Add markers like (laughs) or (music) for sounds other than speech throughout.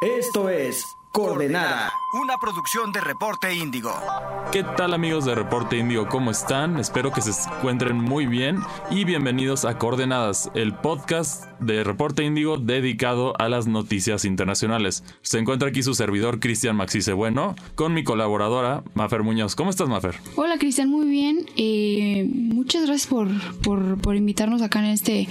Esto es Coordenada. Una producción de Reporte Índigo. ¿Qué tal amigos de Reporte Índigo? ¿Cómo están? Espero que se encuentren muy bien y bienvenidos a Coordenadas, el podcast de Reporte Índigo dedicado a las noticias internacionales. Se encuentra aquí su servidor Cristian Maxice Bueno con mi colaboradora Mafer Muñoz. ¿Cómo estás Mafer? Hola Cristian, muy bien. Eh, muchas gracias por, por, por, invitarnos acá en este,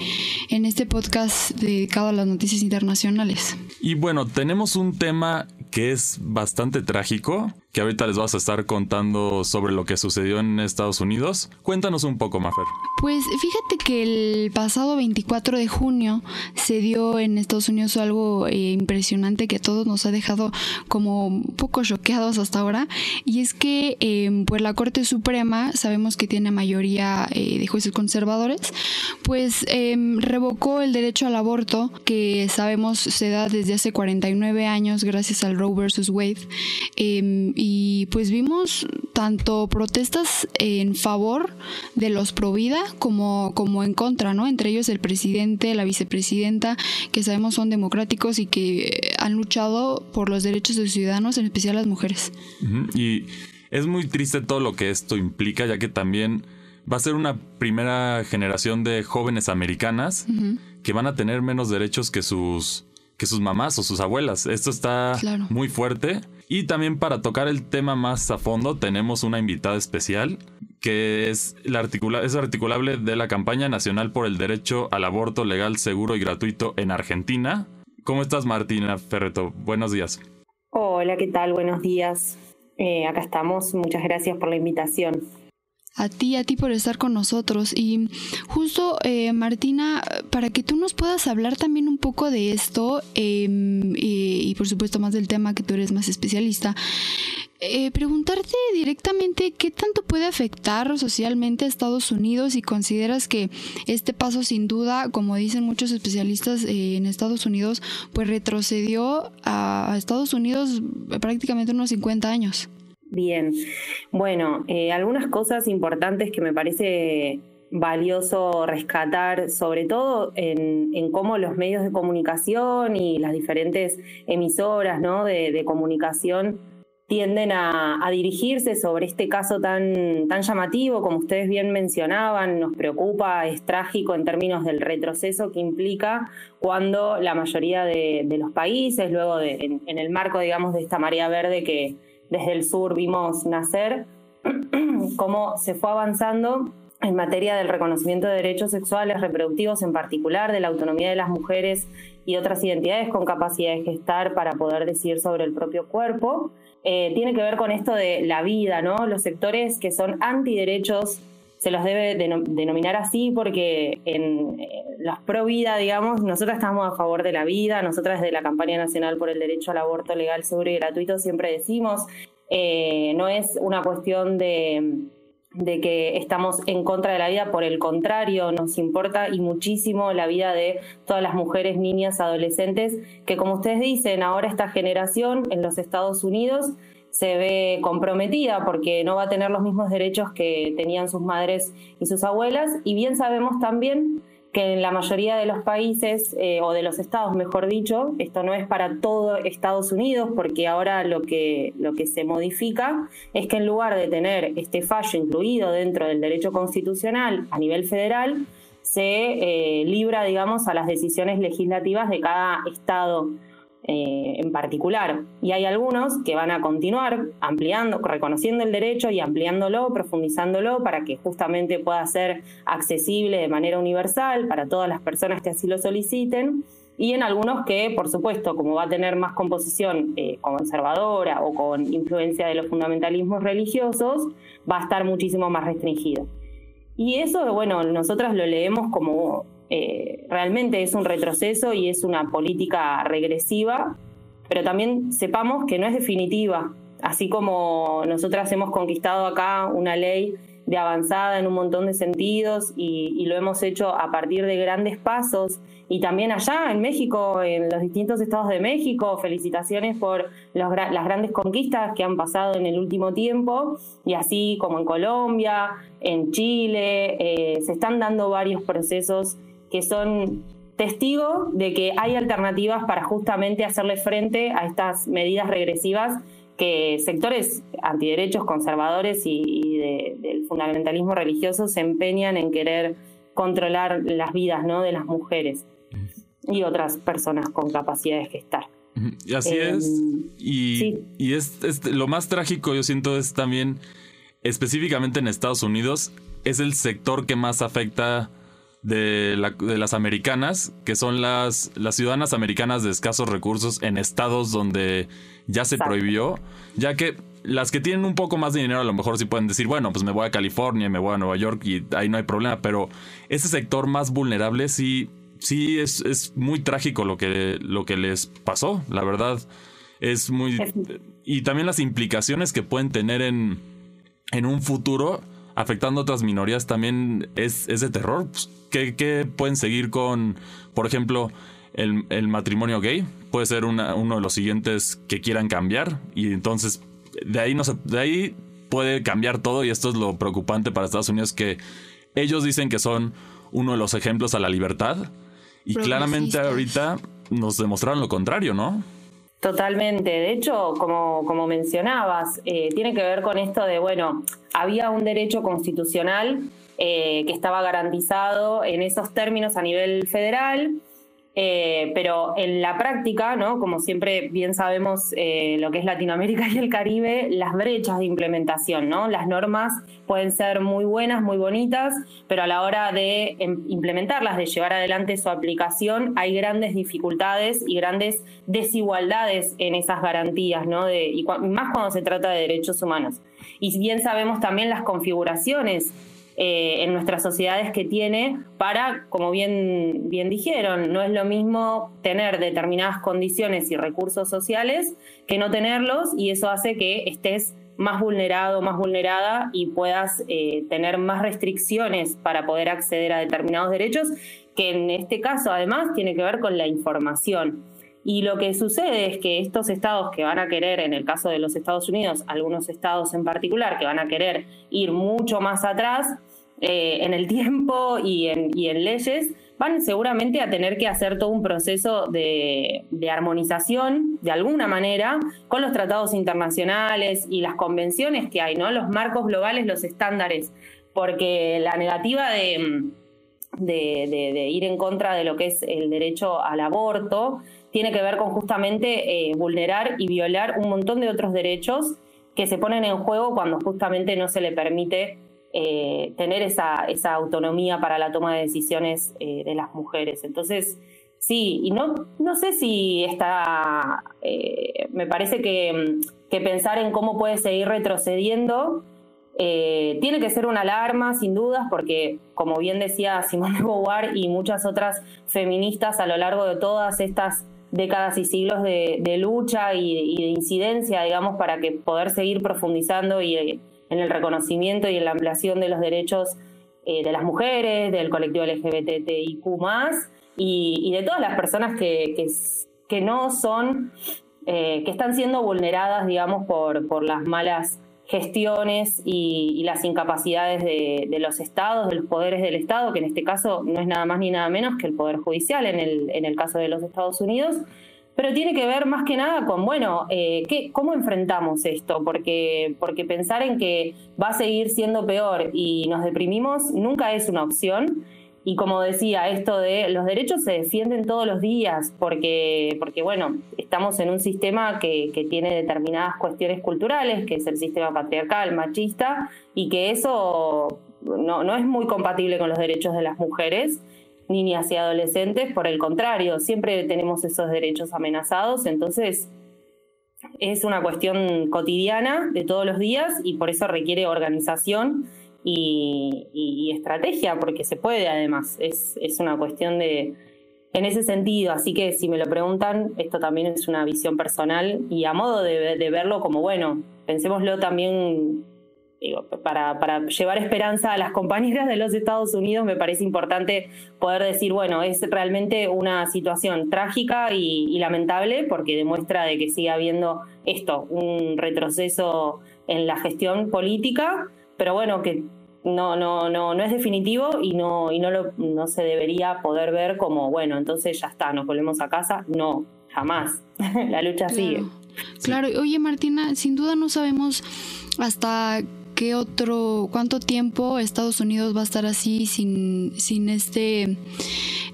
en este podcast dedicado a las noticias internacionales. Y bueno, tenemos un tema que es bastante trágico, que ahorita les vas a estar contando sobre lo que sucedió en Estados Unidos. Cuéntanos un poco, Mafer. Pues fíjate que el pasado 24 de junio se dio en Estados Unidos algo eh, impresionante que a todos nos ha dejado como un poco choqueados hasta ahora, y es que eh, pues la Corte Suprema, sabemos que tiene mayoría eh, de jueces conservadores, pues em, revocó el derecho al aborto que sabemos se da desde hace 49 años gracias al Roe versus Wade. Em, y pues vimos tanto protestas en favor de los pro vida como, como en contra, ¿no? Entre ellos el presidente, la vicepresidenta, que sabemos son democráticos y que han luchado por los derechos de los ciudadanos, en especial las mujeres. Y es muy triste todo lo que esto implica, ya que también va a ser una primera generación de jóvenes americanas que van a tener menos derechos que sus que sus mamás o sus abuelas. Esto está muy fuerte. Y también para tocar el tema más a fondo tenemos una invitada especial que es, la articula es articulable de la campaña nacional por el derecho al aborto legal, seguro y gratuito en Argentina. ¿Cómo estás Martina Ferreto? Buenos días. Hola, ¿qué tal? Buenos días. Eh, acá estamos. Muchas gracias por la invitación a ti, a ti por estar con nosotros. Y justo, eh, Martina, para que tú nos puedas hablar también un poco de esto em, y, por supuesto más del tema que tú eres más especialista, eh, preguntarte directamente qué tanto puede afectar socialmente a Estados Unidos y consideras que este paso sin duda, como dicen muchos especialistas eh, en Estados Unidos, pues retrocedió a Estados Unidos prácticamente unos 50 años. Bien, bueno, eh, algunas cosas importantes que me parece valioso rescatar, sobre todo en, cómo los medios de comunicación y las diferentes emisoras ¿no? de, comunicación tienden a, dirigirse sobre este caso tan, tan llamativo, como ustedes bien mencionaban, nos preocupa, es trágico en términos del retroceso que implica cuando la mayoría de, los países, luego de, en el marco, digamos, de esta marea verde que, desde el sur vimos nacer, (clears throat) cómo se fue avanzando en materia del reconocimiento de derechos sexuales reproductivos, en particular de la autonomía de las mujeres y otras identidades con capacidad de gestar para poder decir sobre el propio cuerpo. Eh, tiene que ver con esto de la vida, ¿no? Los sectores que son antiderechos se los debe denominar así porque en eh, los pro vida, digamos, nosotros estamos a favor de la vida, nosotras desde la campaña nacional por el derecho al aborto legal, seguro y gratuito siempre decimos, eh, no es una cuestión de, de que estamos en contra de la vida, por el contrario, nos importa y muchísimo la vida de todas las mujeres, niñas, adolescentes, que como ustedes dicen, ahora esta generación en los Estados Unidos se ve comprometida porque no va a tener los mismos derechos que tenían sus madres y sus abuelas. Y bien sabemos también que en la mayoría de los países, eh, o de los estados, mejor dicho, esto no es para todo Estados Unidos, porque ahora lo que, lo que se modifica es que en lugar de tener este fallo incluido dentro del derecho constitucional a nivel federal, se eh, libra, digamos, a las decisiones legislativas de cada estado eh, en particular. Y hay algunos que van a continuar ampliando, reconociendo el derecho y ampliándolo, profundizándolo para que justamente pueda ser accesible de manera universal para todas las personas que así lo soliciten. Y en algunos que, por supuesto, como va a tener más composición eh, conservadora o con influencia de los fundamentalismos religiosos, va a estar muchísimo más restringido. Y eso, bueno, nosotras lo leemos como eh, realmente es un retroceso y es una política regresiva, pero también sepamos que no es definitiva. Así como nosotras hemos conquistado acá una ley de avanzada en un montón de sentidos y, lo hemos hecho a partir de grandes pasos y también allá en México, en los distintos estados de México, felicitaciones por las grandes conquistas que han pasado en el último tiempo y así como en Colombia, en Chile, eh, se están dando varios procesos que son testigo de que hay alternativas para justamente hacerle frente a estas medidas regresivas que sectores antiderechos, conservadores y, del fundamentalismo religioso se empeñan en querer controlar las vidas ¿no? de las mujeres y otras personas con capacidades que estar. Y así es. Em, y, y es, lo más trágico, yo siento, es también, específicamente en Estados Unidos, es el sector que más afecta de, las americanas, que son las, las ciudadanas americanas de escasos recursos en estados donde ya se prohibió, ya que las que tienen un poco más de dinero a lo mejor sí pueden decir, bueno, pues me voy a California, me voy a Nueva York y ahí no hay problema, pero ese sector más vulnerable sí sí es, es muy trágico lo que, lo que les pasó, la verdad. Es muy... Y también las implicaciones que pueden tener en, en un futuro afectando a otras minorías también es, es de terror. Pues, ¿Qué, pueden seguir con, por ejemplo, el, el matrimonio gay? Puede ser una, uno de los siguientes que quieran cambiar y entonces de ahí, no se, de ahí puede cambiar todo y esto es lo preocupante para Estados Unidos que ellos dicen que son uno de los ejemplos a la libertad y claramente ahorita nos demostraron lo contrario, ¿no? Totalmente. De hecho, como, como mencionabas, eh, tiene que ver con esto de, bueno, había un derecho constitucional eh, que estaba garantizado en esos términos a nivel federal eh, pero en la práctica, como siempre bien sabemos eh, lo que es Latinoamérica y el Caribe, las brechas de implementación, las normas pueden ser muy buenas, muy bonitas, pero a la hora de em, implementarlas, de llevar adelante su aplicación, hay grandes dificultades y grandes desigualdades en esas garantías, más cuando se trata de derechos humanos. Y bien sabemos también las configuraciones eh, en nuestras sociedades que tiene para, como bien, bien dijeron, no es lo mismo tener determinadas condiciones y recursos sociales que no tenerlos y eso hace que estés más vulnerado, más vulnerada y puedas eh, tener más restricciones para poder acceder a determinados derechos, que en este caso además tiene que ver con la información. Y lo que sucede es que estos estados que van a querer, en el caso de los Estados Unidos, algunos estados en particular, que van a querer ir mucho más atrás, eh, en el tiempo y en, leyes, van seguramente a tener que hacer todo un proceso de, armonización, de alguna manera, con los tratados internacionales y las convenciones que hay, ¿no? Los marcos globales, los estándares, porque la negativa de, ir en contra de lo que es el derecho al aborto tiene que ver con justamente eh, vulnerar y violar un montón de otros derechos que se ponen en juego cuando justamente no se le permite eh, tener esa, esa, autonomía para la toma de decisiones eh, de las mujeres. Entonces, sí, y no, no sé si está, eh, me parece que, que, pensar en cómo puede seguir retrocediendo tiene que ser una alarma, sin dudas, porque, como bien decía Simone de Beauvoir y muchas otras feministas a lo largo de todas estas décadas y siglos de, lucha y, de incidencia, digamos, para que poder seguir profundizando y en el reconocimiento y en la ampliación de los derechos eh, de las mujeres, del colectivo LGBTIQ y, y de todas las personas que, no son, eh, que están siendo vulneradas, digamos, por, las malas gestiones y, las incapacidades de, los estados, de los poderes del Estado, que en este caso no es nada más ni nada menos que el Poder Judicial en el caso de los Estados Unidos, pero tiene que ver más que nada con, bueno, eh, ¿qué, ¿cómo enfrentamos esto? Porque, porque pensar en que va a seguir siendo peor y nos deprimimos nunca es una opción. Y como decía, esto de los derechos se defienden todos los días, porque, porque bueno, estamos en un sistema que, que tiene determinadas cuestiones culturales, que es el sistema patriarcal, machista, y que eso no, no es muy compatible con los derechos de las mujeres niñas y adolescentes, por el contrario, siempre tenemos esos derechos amenazados, entonces es una cuestión cotidiana de todos los días y por eso requiere organización y, estrategia, porque se puede además, es, es una cuestión de, en ese sentido, así que si me lo preguntan, esto también es una visión personal y a modo de, de verlo como, bueno, pensémoslo también para, para, llevar esperanza a las compañeras de los Estados Unidos, me parece importante poder decir, bueno, es realmente una situación trágica y, lamentable porque demuestra de que sigue habiendo esto, un retroceso en la gestión política, pero bueno, que no, no, no, no es definitivo y no, y no, lo, no se debería poder ver como, bueno, entonces ya está, nos volvemos a casa. No, jamás. (laughs) la lucha sigue. Claro, oye Martina, sin duda no sabemos hasta qué otro, cuánto tiempo Estados Unidos va a estar así sin, sin este,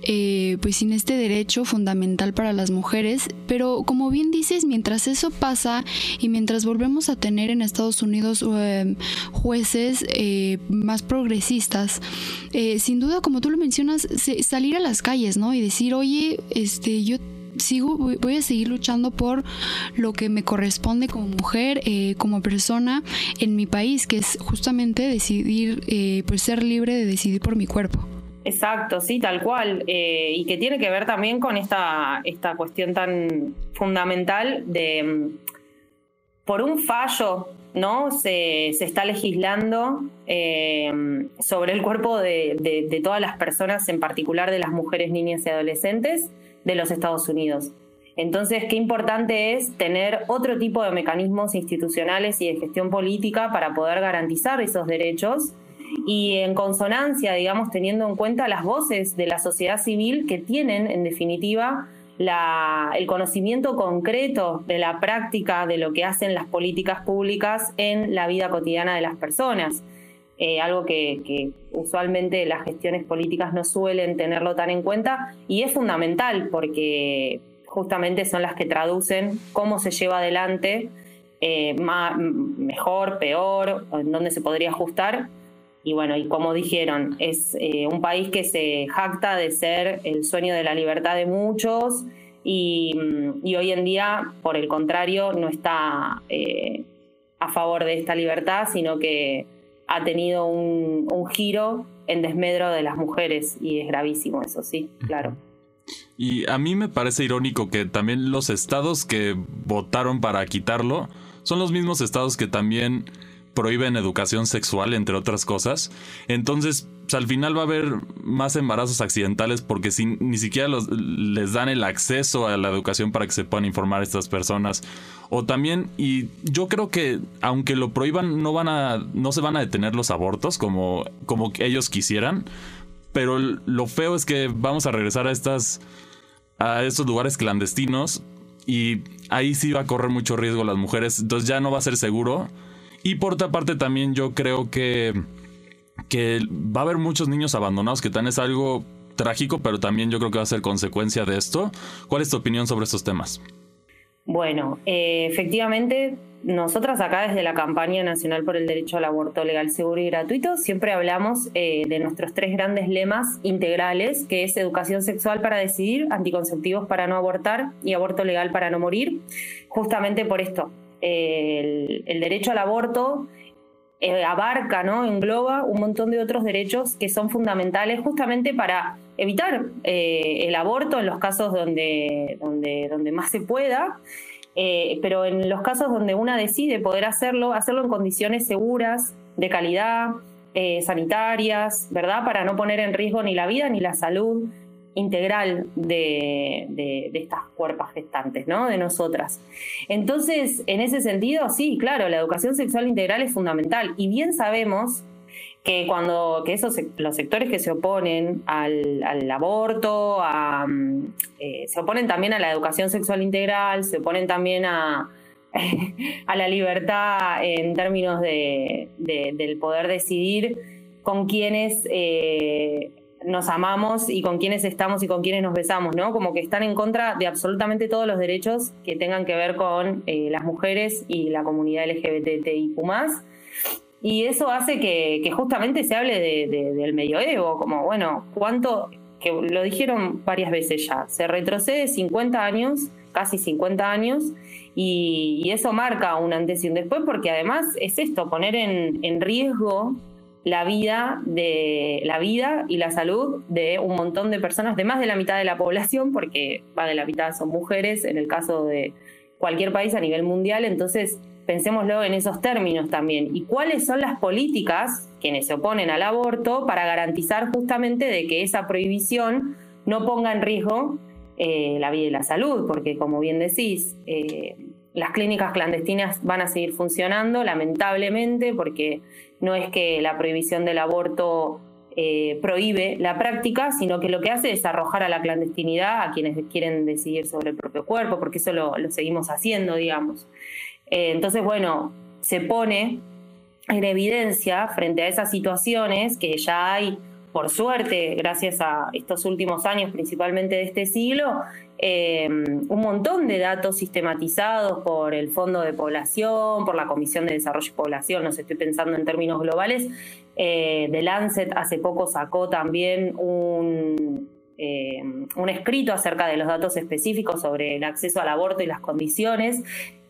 eh, pues sin este derecho fundamental para las mujeres. Pero como bien dices, mientras eso pasa y mientras volvemos a tener en Estados Unidos eh, jueces eh, más progresistas, sin duda, como tú lo mencionas, salir a las calles, ¿no? Y decir, oye, este, yo sigo, voy a seguir luchando por lo que me corresponde como mujer, eh, como persona en mi país, que es justamente decidir, eh, pues ser libre de decidir por mi cuerpo. Exacto, sí, tal cual. Eh, y que tiene que ver también con esta, esta cuestión tan fundamental de, mm, por un fallo, ¿no? Se, está legislando sobre el cuerpo de todas las personas, en particular de las mujeres, niñas y adolescentes, de los Estados Unidos. Entonces, qué importante es tener otro tipo de mecanismos institucionales y de gestión política para poder garantizar esos derechos y en consonancia, digamos, teniendo en cuenta las voces de la sociedad civil que tienen, en definitiva, el conocimiento concreto de la práctica de lo que hacen las políticas públicas en la vida cotidiana de las personas. Eh, algo que, usualmente las gestiones políticas no suelen tenerlo tan en cuenta y es fundamental porque justamente son las que traducen cómo se lleva adelante eh, mejor, peor, en dónde se podría ajustar. Y bueno, y como dijeron, es eh, un país que se jacta de ser el sueño de la libertad de muchos y, y hoy en día, por el contrario, no está a favor de esta libertad, sino que ha tenido un, giro en desmedro de las mujeres y es gravísimo eso, sí, claro. Y a mí me parece irónico que también los estados que votaron para quitarlo son los mismos estados que también prohíben educación sexual, entre otras cosas. Entonces, al final va a haber más embarazos accidentales porque ni siquiera les dan el acceso a la educación para que se puedan informar a estas personas. O también, y yo creo que aunque lo prohíban, no van a, no se van a detener los abortos como, como ellos quisieran. Pero lo feo es que vamos a regresar a estas, a estos lugares clandestinos y ahí sí va a correr mucho riesgo las mujeres. Entonces ya no va a ser seguro. Y por otra parte también yo creo que que va a haber muchos niños abandonados, que también es algo trágico, pero también yo creo que va a ser consecuencia de esto. ¿Cuál es tu opinión sobre estos temas? Bueno, eh, efectivamente, nosotras acá desde la campaña nacional por el derecho al aborto legal, seguro y gratuito, siempre hablamos eh, de nuestros tres grandes lemas integrales, que es educación sexual para decidir, anticonceptivos para no abortar y aborto legal para no morir, justamente por esto. El, derecho al aborto eh, abarca, ¿no? engloba un montón de otros derechos que son fundamentales justamente para evitar eh, el aborto en los casos donde, donde, donde más se pueda, eh, pero en los casos donde una decide poder hacerlo, hacerlo en condiciones seguras, de calidad, sanitarias, ¿verdad? Para no poner en riesgo ni la vida ni la salud integral de, estas cuerpas gestantes, ¿no? De nosotras. Entonces, en ese sentido, sí, claro, la educación sexual integral es fundamental. Y bien sabemos que cuando que esos los sectores que se oponen al, aborto, eh, se oponen también a la educación sexual integral, se oponen también a, (laughs) a la libertad en términos de, del poder decidir con quienes eh, nos amamos y con quienes estamos y con quienes nos besamos, ¿no? Como que están en contra de absolutamente todos los derechos que tengan que ver con eh, las mujeres y la comunidad LGBTIQ+. Y eso hace que, justamente se hable del medioevo, como, bueno, cuánto, que lo dijeron varias veces ya, se retrocede 50 años, casi 50 años, y, eso marca un antes y un después, porque además es esto, poner en, en riesgo la vida de la vida y la salud de un montón de personas, de más de la mitad de la población, porque más de la mitad son mujeres en el caso de cualquier país a nivel mundial, entonces pensémoslo en esos términos también. ¿Y cuáles son las políticas, quienes se oponen al aborto, para garantizar justamente de que esa prohibición no ponga en riesgo eh, la vida y la salud? Porque como bien decís, eh, las clínicas clandestinas van a seguir funcionando, lamentablemente, porque no es que la prohibición del aborto eh, prohíbe la práctica, sino que lo que hace es arrojar a la clandestinidad a quienes quieren decidir sobre el propio cuerpo, porque eso lo, seguimos haciendo, digamos. Eh, entonces, bueno, se pone en evidencia frente a esas situaciones que ya hay, por suerte, gracias a estos últimos años, principalmente de este siglo, eh, un montón de datos sistematizados por el Fondo de Población, por la Comisión de Desarrollo y Población, no sé, estoy pensando en términos globales. Eh, The Lancet hace poco sacó también un, eh, un escrito acerca de los datos específicos sobre el acceso al aborto y las condiciones.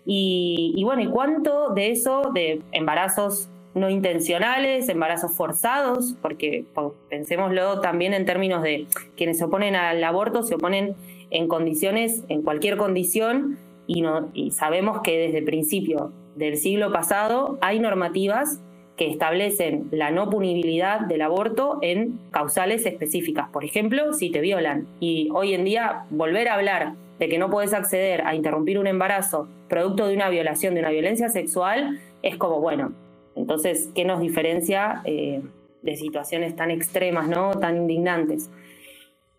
Y, y bueno, ¿y cuánto de eso, de embarazos no intencionales, embarazos forzados, porque pensémoslo también en términos de quienes se oponen al aborto, se oponen en condiciones, en cualquier condición, y, no, y sabemos que desde el principio del siglo pasado hay normativas que establecen la no punibilidad del aborto en causales específicas. Por ejemplo, si te violan. Y hoy en día volver a hablar de que no puedes acceder a interrumpir un embarazo producto de una violación, de una violencia sexual, es como, bueno, entonces, ¿qué nos diferencia eh, de situaciones tan extremas, ¿no? tan indignantes?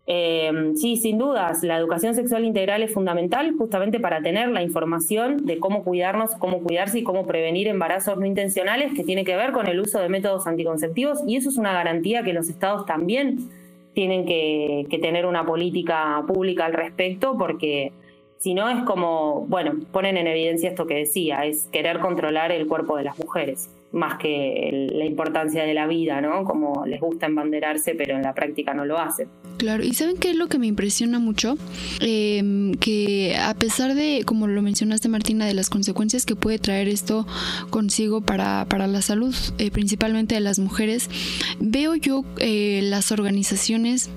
Eh, sí, sin dudas, la educación sexual integral es fundamental justamente para tener la información de cómo cuidarnos, cómo cuidarse y cómo prevenir embarazos no intencionales, que tiene que ver con el uso de métodos anticonceptivos, y eso es una garantía que los estados también tienen que, que tener una política pública al respecto, porque si no es como, bueno, ponen en evidencia esto que decía, es querer controlar el cuerpo de las mujeres más que la importancia de la vida, ¿no? Como les gusta embanderarse, pero en la práctica no lo hacen. Claro, y ¿saben qué es lo que me impresiona mucho? Em, que a pesar de, como lo mencionaste Martina, de las consecuencias que puede traer esto consigo para, para la salud, eh, principalmente de las mujeres, veo yo eh, las organizaciones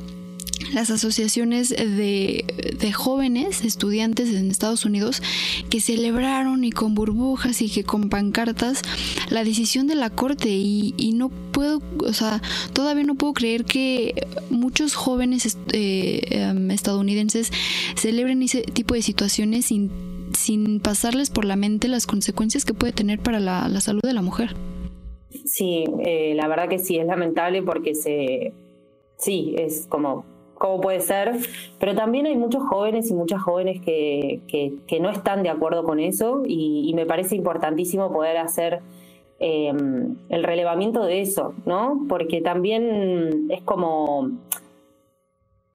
las asociaciones de, jóvenes estudiantes en Estados Unidos que celebraron y con burbujas y que con pancartas la decisión de la corte y, no puedo, o sea, todavía no puedo creer que muchos jóvenes eh, em, estadounidenses celebren ese tipo de situaciones sin, sin pasarles por la mente las consecuencias que puede tener para la, salud de la mujer. Sí, eh, la verdad que sí, es lamentable porque se, sí, es como cómo puede ser, pero también hay muchos jóvenes y muchas jóvenes que, que, no están de acuerdo con eso y, me parece importantísimo poder hacer em, el relevamiento de eso, ¿no? Porque también es como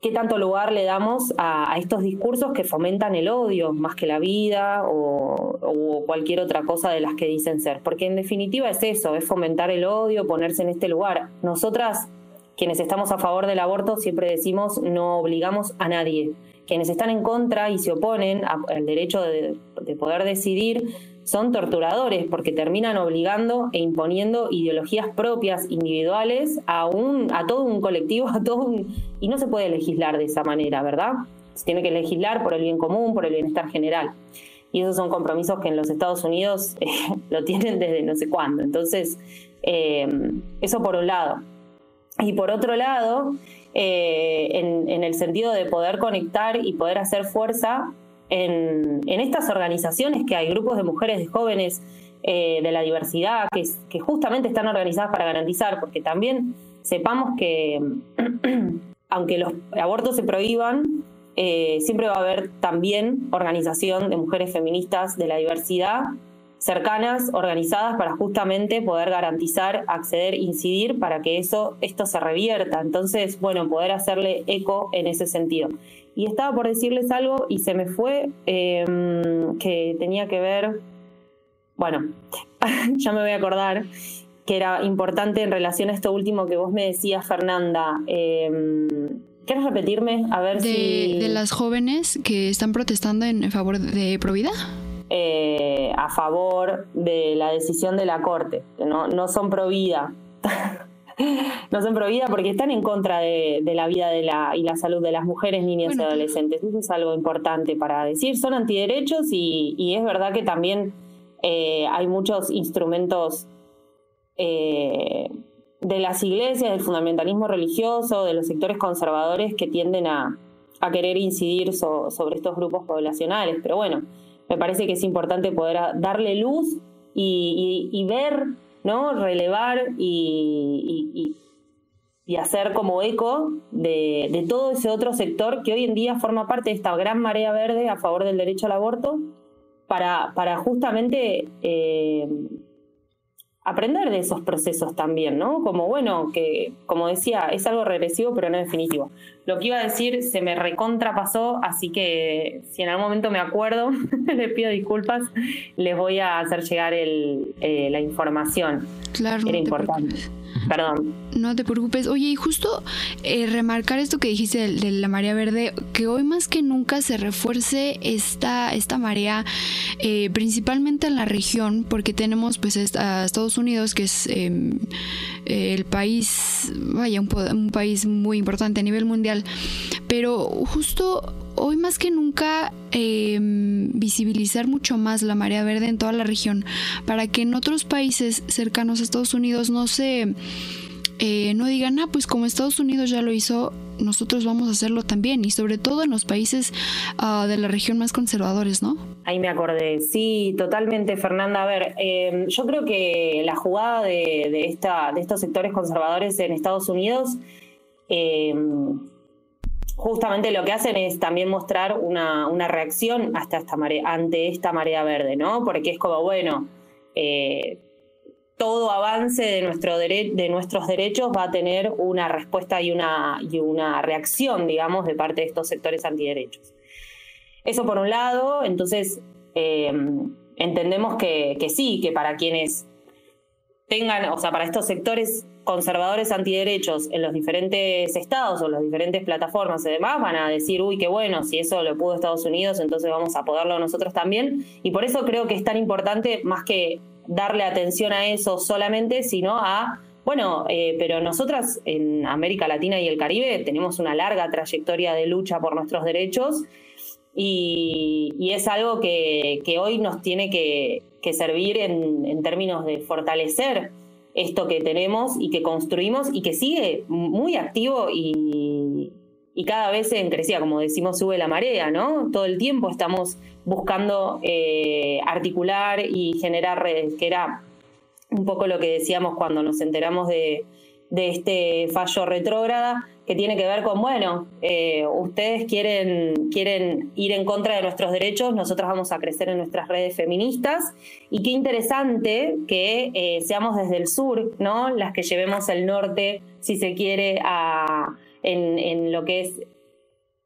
qué tanto lugar le damos a, estos discursos que fomentan el odio más que la vida o, o, cualquier otra cosa de las que dicen ser. Porque en definitiva es eso, es fomentar el odio, ponerse en este lugar. Nosotras quienes estamos a favor del aborto siempre decimos no obligamos a nadie. Quienes están en contra y se oponen al derecho de, poder decidir son torturadores porque terminan obligando e imponiendo ideologías propias, individuales, a, un, a todo un colectivo, (laughs) a todo un, y no se puede legislar de esa manera, ¿verdad? Se tiene que legislar por el bien común, por el bienestar general. Y esos son compromisos que en los Estados Unidos (laughs) eh, lo tienen desde no sé cuándo. Entonces, eh, eso por un lado. Y por otro lado, eh, en, el sentido de poder conectar y poder hacer fuerza en, estas organizaciones que hay, grupos de mujeres, de jóvenes, eh, de la diversidad, que, justamente están organizadas para garantizar, porque también sepamos que (clears throat) aunque los abortos se prohíban, eh, siempre va a haber también organización de mujeres feministas de la diversidad cercanas, organizadas para justamente poder garantizar, acceder, incidir para que eso, esto se revierta. Entonces, bueno, poder hacerle eco en ese sentido. Y estaba por decirles algo y se me fue em, que tenía que ver, bueno, (laughs) ya me voy a acordar, que era importante en relación a esto último que vos me decías, Fernanda. Eh, ¿Quieres repetirme? A ver de, si. De las jóvenes que están protestando en favor de Provida. Eh, a favor de la decisión de la Corte, que no, no son pro vida. (laughs) no son pro vida porque están en contra de, la vida de la, y la salud de las mujeres, niñas y adolescentes. Eso es algo importante para decir. Son antiderechos y, y es verdad que también eh, hay muchos instrumentos eh, de las iglesias, del fundamentalismo religioso, de los sectores conservadores que tienden a, querer incidir sobre estos grupos poblacionales. Pero bueno, me parece que es importante poder darle luz y, ver ¿no? relevar y, hacer como eco de, todo ese otro sector que hoy en día forma parte de esta gran marea verde a favor del derecho al aborto, para, para justamente eh, aprender de esos procesos también, ¿no? Como bueno, que como decía, es algo regresivo pero no definitivo. Lo que iba a decir se me recontrapasó, así que si en algún momento me acuerdo, (laughs) les pido disculpas, les voy a hacer llegar el, eh, la información. Claro, Era importante. Perdón. No te preocupes. Oye, y justo eh, remarcar esto que dijiste de, la marea verde, que hoy más que nunca se refuerce esta, esta marea, eh, principalmente en la región, porque tenemos pues a Estados Unidos, que es em, el país, vaya, un, un país muy importante a nivel mundial, pero justo hoy más que nunca em, visibilizar mucho más la marea verde en toda la región para que en otros países cercanos a Estados Unidos no se eh, no digan ah pues como Estados Unidos ya lo hizo nosotros vamos a hacerlo también y sobre todo en los países ah, de la región más conservadores, ¿no? Ahí me acordé, sí, totalmente, Fernanda. A ver, em, yo creo que la jugada de, esta, de estos sectores conservadores en Estados Unidos eh, justamente lo que hacen es también mostrar una, reacción hasta esta marea, ante esta marea verde, ¿no? Porque es como, bueno, eh, todo avance de, nuestro de nuestros derechos va a tener una respuesta y una, y una reacción, digamos, de parte de estos sectores antiderechos. Eso por un lado, entonces eh, entendemos que, que sí, que para quienes tengan, o sea, para estos sectores conservadores antiderechos en los diferentes estados o las diferentes plataformas y demás van a decir, uy, qué bueno, si eso lo pudo Estados Unidos, entonces vamos a poderlo nosotros también. Y por eso creo que es tan importante más que darle atención a eso solamente, sino a, bueno, eh, pero nosotras en América Latina y el Caribe tenemos una larga trayectoria de lucha por nuestros derechos y, es algo que, hoy nos tiene que, servir en, términos de fortalecer esto que tenemos y que construimos y que sigue muy activo y, cada vez en crecía, como decimos, sube la marea, ¿no? Todo el tiempo estamos buscando eh, articular y generar redes, que era un poco lo que decíamos cuando nos enteramos de, de este fallo retrógrada, que tiene que ver con, bueno, eh, ustedes quieren, quieren ir en contra de nuestros derechos, nosotros vamos a crecer en nuestras redes feministas. Y qué interesante que eh, seamos desde el sur, ¿no? Las que llevemos el norte, si se quiere, a, en, lo que es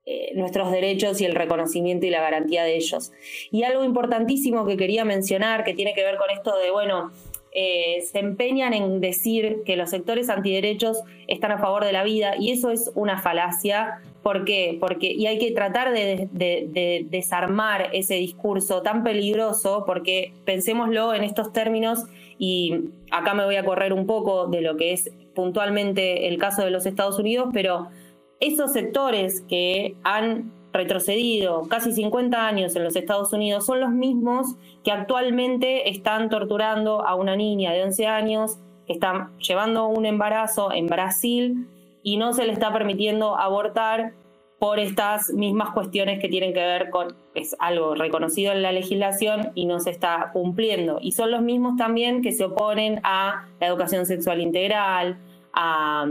eh, nuestros derechos y el reconocimiento y la garantía de ellos. Y algo importantísimo que quería mencionar, que tiene que ver con esto de, bueno, eh, se empeñan en decir que los sectores antiderechos están a favor de la vida y eso es una falacia. ¿Por qué? Porque, y hay que tratar de, desarmar ese discurso tan peligroso porque pensémoslo en estos términos y acá me voy a correr un poco de lo que es puntualmente el caso de los Estados Unidos, pero esos sectores que han retrocedido casi 50 años en los Estados Unidos son los mismos que actualmente están torturando a una niña de 11 años, que están llevando un embarazo en Brasil y no se le está permitiendo abortar por estas mismas cuestiones que tienen que ver con, es algo reconocido en la legislación y no se está cumpliendo. Y son los mismos también que se oponen a la educación sexual integral, a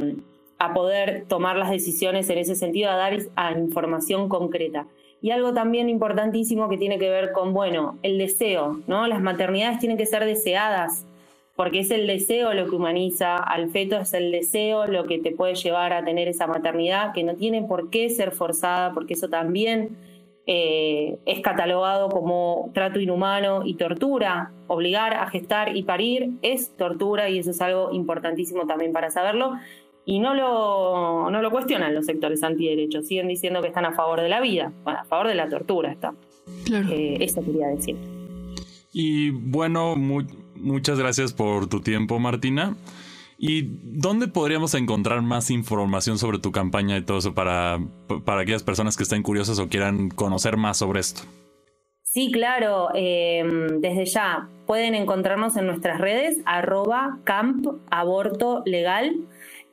a poder tomar las decisiones en ese sentido, a dar información concreta. Y algo también importantísimo que tiene que ver con, bueno, el deseo, ¿no? Las maternidades tienen que ser deseadas, porque es el deseo lo que humaniza al feto, es el deseo lo que te puede llevar a tener esa maternidad, que no tiene por qué ser forzada, porque eso también eh, es catalogado como trato inhumano y tortura. Obligar a gestar y parir es tortura y eso es algo importantísimo también para saberlo y no lo, no lo cuestionan los sectores antiderechos, siguen diciendo que están a favor de la vida, bueno, a favor de la tortura está. Claro. Eh, eso quería decir. Y bueno, muchas gracias por tu tiempo, Martina. ¿Y dónde podríamos encontrar más información sobre tu campaña y todo eso para, para aquellas personas que estén curiosas o quieran conocer más sobre esto? Sí, claro, em, desde ya pueden encontrarnos en nuestras redes, arroba camp aborto legal.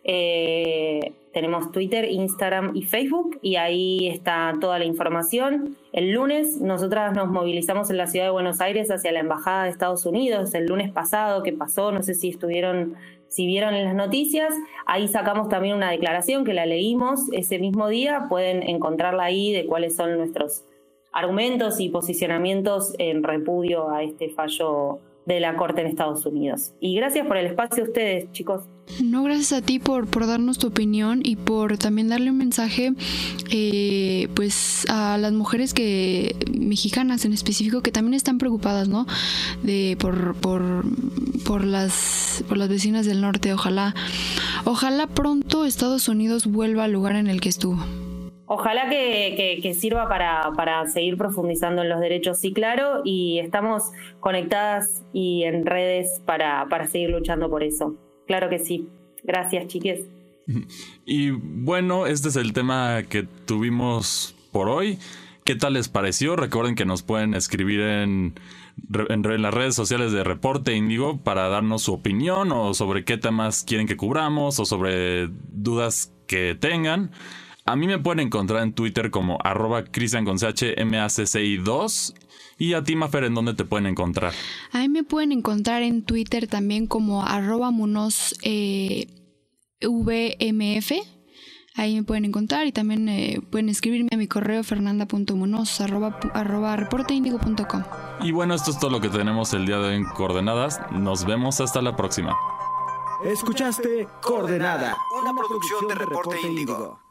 Eh, tenemos Twitter, Instagram y Facebook y ahí está toda la información. El lunes nosotras nos movilizamos en la ciudad de Buenos Aires hacia la Embajada de Estados Unidos. El lunes pasado que pasó, no sé si estuvieron, si vieron en las noticias, ahí sacamos también una declaración que la leímos ese mismo día. Pueden encontrarla ahí de cuáles son nuestros argumentos y posicionamientos en repudio a este fallo de la Corte en Estados Unidos. Y gracias por el espacio a ustedes, chicos. No, gracias a ti por, por darnos tu opinión y por también darle un mensaje eh, pues a las mujeres que mexicanas en específico que también están preocupadas, ¿no? De por, por, por las por las vecinas del norte. Ojalá, ojalá pronto Estados Unidos vuelva al lugar en el que estuvo. Ojalá que, sirva para, seguir profundizando en los derechos, sí, claro, y estamos conectadas y en redes para, seguir luchando por eso. Claro que sí. Gracias, chiques. (laughs) Y bueno, este es el tema que tuvimos por hoy. ¿Qué tal les pareció? Recuerden que nos pueden escribir en, en, las redes sociales de Reporte Índigo para darnos su opinión o sobre qué temas quieren que cubramos o sobre dudas que tengan. A mí me pueden encontrar en Twitter como arroba Cristian con 2 Y a ti, Mafer, ¿en dónde te pueden encontrar? A mí me pueden encontrar en Twitter también como arroba munos eh, VMF. Ahí me pueden encontrar y también eh, pueden escribirme a mi correo fernanda.munoz arroba, arroba reporteindigo.com. Y bueno, esto es todo lo que tenemos el día de hoy en Coordenadas. Nos vemos hasta la próxima. Escuchaste Coordenada, una producción de Reporte Índigo.